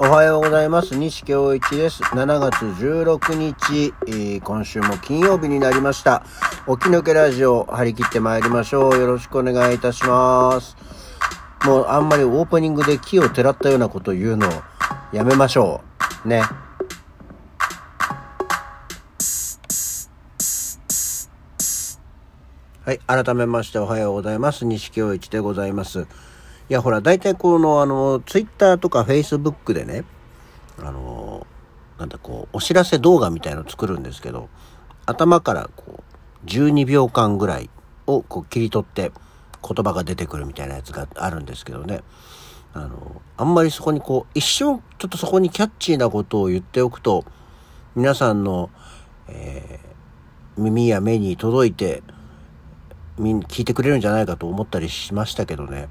おはようございます。西京一です。7月16日、えー今週も金曜日になりました。起き抜けラジオ、張り切って参りましょう。よろしくお願いいたします。もうあんまりオープニングで木をてらったようなこと言うのをやめましょう。ね。はい。改めましておはようございます。西京一でございます。いや、ほら、大体この、あの、ツイッターとかフェイスブックでね、あの、なんだ、こう、お知らせ動画みたいの作るんですけど、頭からこう、12秒間ぐらいをこう切り取って言葉が出てくるみたいなやつがあるんですけどね。あの、あんまりそこにこう、一瞬ちょっとそこにキャッチーなことを言っておくと、皆さんの、えー耳や目に届いて、聞いてくれるんじゃないかと思ったりしましたけどね。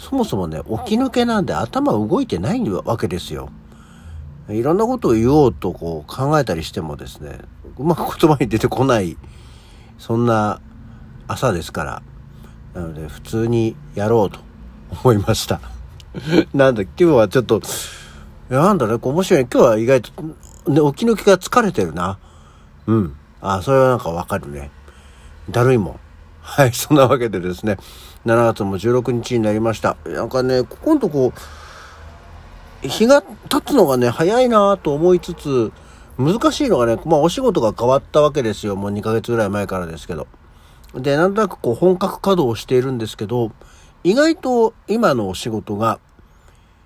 そもそもね、起き抜けなんで頭動いてないわけですよ。いろんなことを言おうとこう考えたりしてもですね、うまく言葉に出てこない、そんな朝ですから。なので、普通にやろうと思いました。なんだ、今日はちょっと、なんだね、面白い。今日は意外と、ね、起き抜けが疲れてるな。うん。あ、それはなんかわかるね。だるいもん。はい、そんなわけでですね、7月も16日になりました。なんかね、ここのとこ、日が経つのがね、早いなと思いつつ、難しいのがね、まあお仕事が変わったわけですよ。もう2ヶ月ぐらい前からですけど。で、なんとなくこう本格稼働をしているんですけど、意外と今のお仕事が、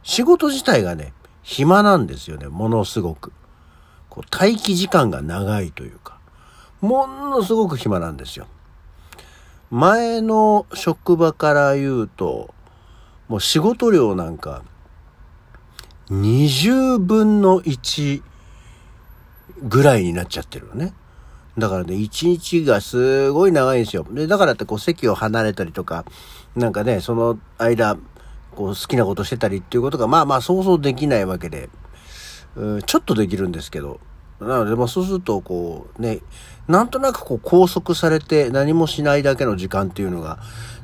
仕事自体がね、暇なんですよね、ものすごく。こう待機時間が長いというか、ものすごく暇なんですよ。前の職場から言うと、もう仕事量なんか、20分の1ぐらいになっちゃってるよね。だからね、1日がすごい長いんですよ。で、だからってこう席を離れたりとか、なんかね、その間、こう好きなことしてたりっていうことが、まあまあ想像できないわけで、ちょっとできるんですけど、なので、まあそうすると、こうね、なんとなくこう拘束されて何もしないだけの時間っていうのが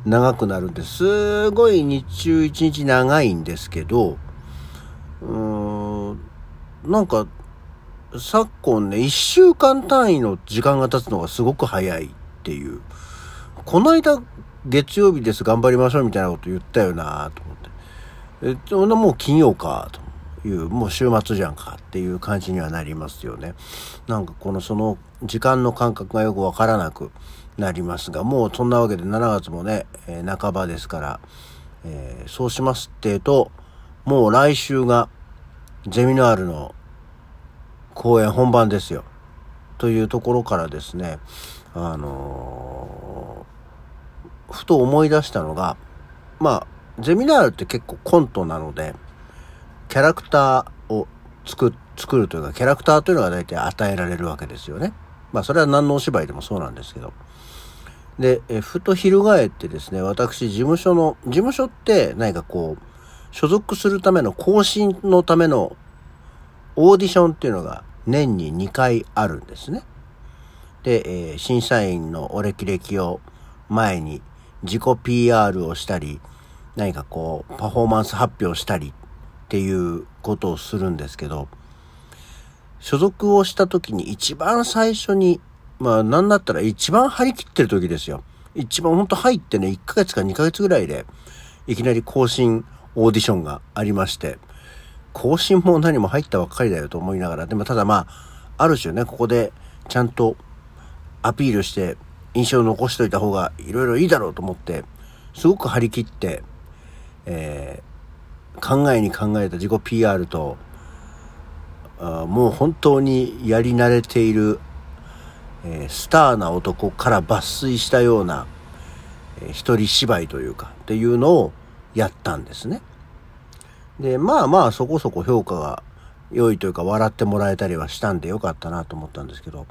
長くなるんです。すごい日中一日長いんですけど、うーん、なんか、昨今ね、一週間単位の時間が経つのがすごく早いっていう。この間、月曜日です、頑張りましょうみたいなこと言ったよなと思って。え、そんなもう金曜か、と思いう、もう週末じゃんかっていう感じにはなりますよね。なんかこのその時間の感覚がよくわからなくなりますが、もうそんなわけで7月もね、えー半ばですから、えーそうしますってうと、もう来週がゼミナールの公演本番ですよ。というところからですね、あのーふと思い出したのが、まあ、ゼミナールって結構コントなので、キャラクターを作作るというか、キャラクターというのが大体与えられるわけですよね。まあ、それは何のお芝居でもそうなんですけど。で、えふと翻ってですね、私、事務所の、事務所って何かこう、所属するための更新のためのオーディションっていうのが年に2回あるんですね。で、えー審査員のお歴々を前に自己 PR をしたり、何かこう、パフォーマンス発表したりっていうことをするんですけど、所属をした時に一番最初に、まあなんだったら一番張り切ってる時ですよ。一番ほんと入ってね、1ヶ月か2ヶ月ぐらいで、いきなり更新オーディションがありまして、更新も何も入ったばっかりだよと思いながら、でもただまあ、ある種ね、ここでちゃんとアピールして印象を残しといた方がいろいろいいだろうと思って、すごく張り切って、えー考えに考えた自己 PR と、あもう本当にやり慣れている、えースターな男から抜粋したような、えー一人芝居というか、っていうのをやったんですね。で、まあまあそこそこ評価が良いというか笑ってもらえたりはしたんでよかったなと思ったんですけど、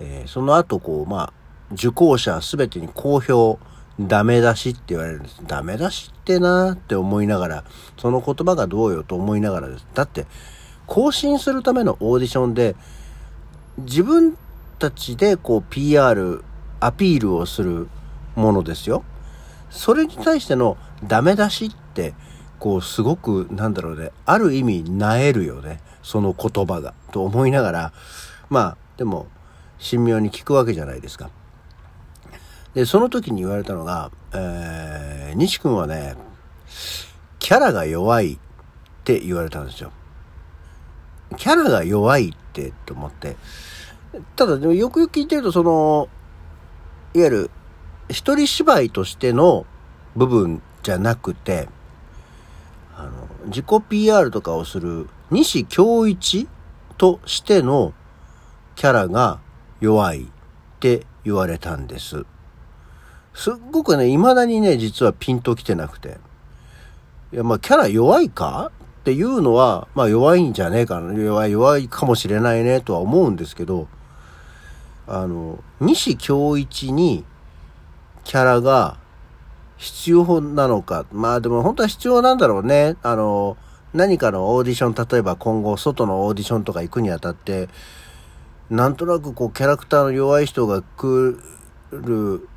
えーその後こう、まあ、受講者すべてに好評、ダメ出しって言われるんです。ダメ出しってなーって思いながら、その言葉がどうよと思いながらです。だって、更新するためのオーディションで、自分たちでこう PR、アピールをするものですよ。それに対してのダメ出しってこうすごくなんだろうねある意味なえるよねその言葉がと思いながらまあでも神妙に聞くわけじゃないですか。でその時に言われたのが、えー、西君はねキャラが弱いって言われたんですよ。キャラが弱いってと思って。ただ、でもよくよく聞いてると、その、いわゆる、一人芝居としての部分じゃなくて、あの、自己 PR とかをする西京一としてのキャラが弱いって言われたんです。すっごくね、未だにね、実はピンと来てなくて。いや、まあ、キャラ弱いか？っていうのは、まあ、弱いんじゃねえかな。弱い、弱いかもしれないね、とは思うんですけど、あの、西京一にキャラが必要なのか。まあでも本当は必要なんだろうね。あの、何かのオーディション、例えば今後外のオーディションとか行くにあたって、なんとなくこうキャラクターの弱い人が来る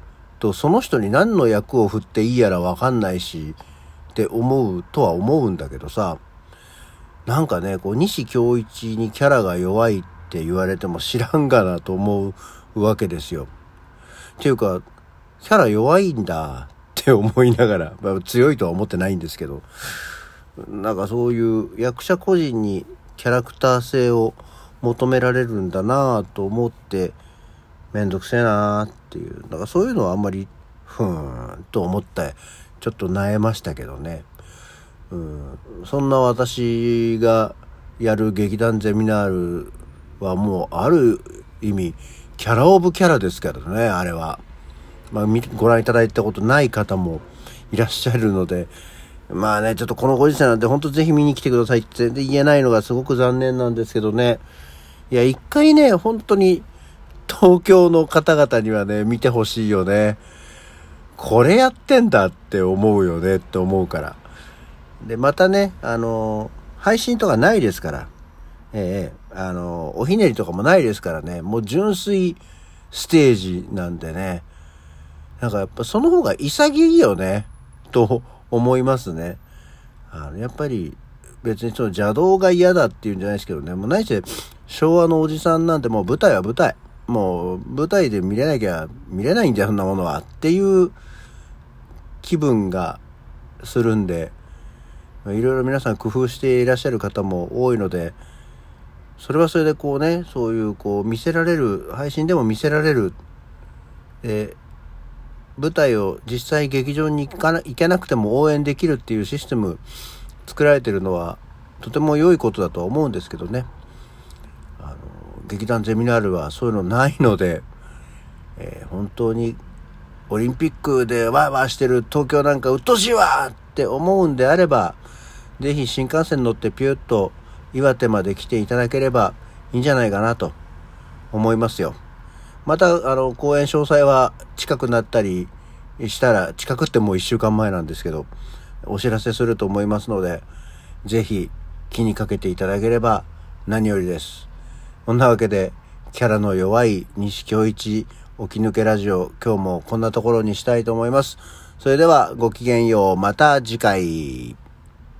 と、その人に何の役を振っていいやらわかんないし、って思うとは思うんだけどさ、なんかね、こう、西京一にキャラが弱いって言われても知らんがなと思うわけですよ。っていうか、キャラ弱いんだって思いながら、まあ、強いとは思ってないんですけど、なんかそういう役者個人にキャラクター性を求められるんだなと思って、めんどくせえなっていう、だからそういうのはあんまり、ふーんと思って、ちょっと萎えましたけどね。うん、そんな私がやる劇団ゼミナールはもうある意味、キャラオブキャラですからね、あれは。まあ、ご覧いただいたことない方もいらっしゃるので、まあね、ちょっとこのご時世なんで、ほんとぜひ見に来てくださいって言えないのがすごく残念なんですけどね。いや、一回ね、本当に東京の方々にはね、見てほしいよね。これやってんだって思うよねって思うから。で、またね、あの、配信とかないですから。ええあの、おひねりとかもないですからね。もう純粋ステージなんでね。なんかやっぱその方が潔いよね。と思いますね。あの、やっぱり別にその邪道が嫌だっていうんじゃないですけどね。もう何して昭和のおじさんなんてもう舞台は舞台。もう舞台で見れなきゃ見れないんだよ、そんなものは。っていう気分がするんで、いろいろ皆さん工夫していらっしゃる方も多いので、それはそれでこうね、そういうこう見せられる、配信でも見せられる、え舞台を実際劇場に行かな行けなくても応援できるっていうシステム作られてるのはとても良いことだとは思うんですけどね。劇団ゼミナールはそういうのないので、えー、本当にオリンピックでワーワーしてる東京なんか鬱陶しいわって思うんであれば、ぜひ新幹線乗ってピュッと岩手まで来ていただければいいんじゃないかなと思いますよ。また、あの、公演詳細は近くなったりしたら、近くってもう1週間前なんですけど、お知らせすると思いますので、ぜひ気にかけていただければ何よりです。そんなわけで、キャラの弱い西京一起き抜けラジオ、今日もこんなところにしたいと思います。それではごきげんよう、また次回。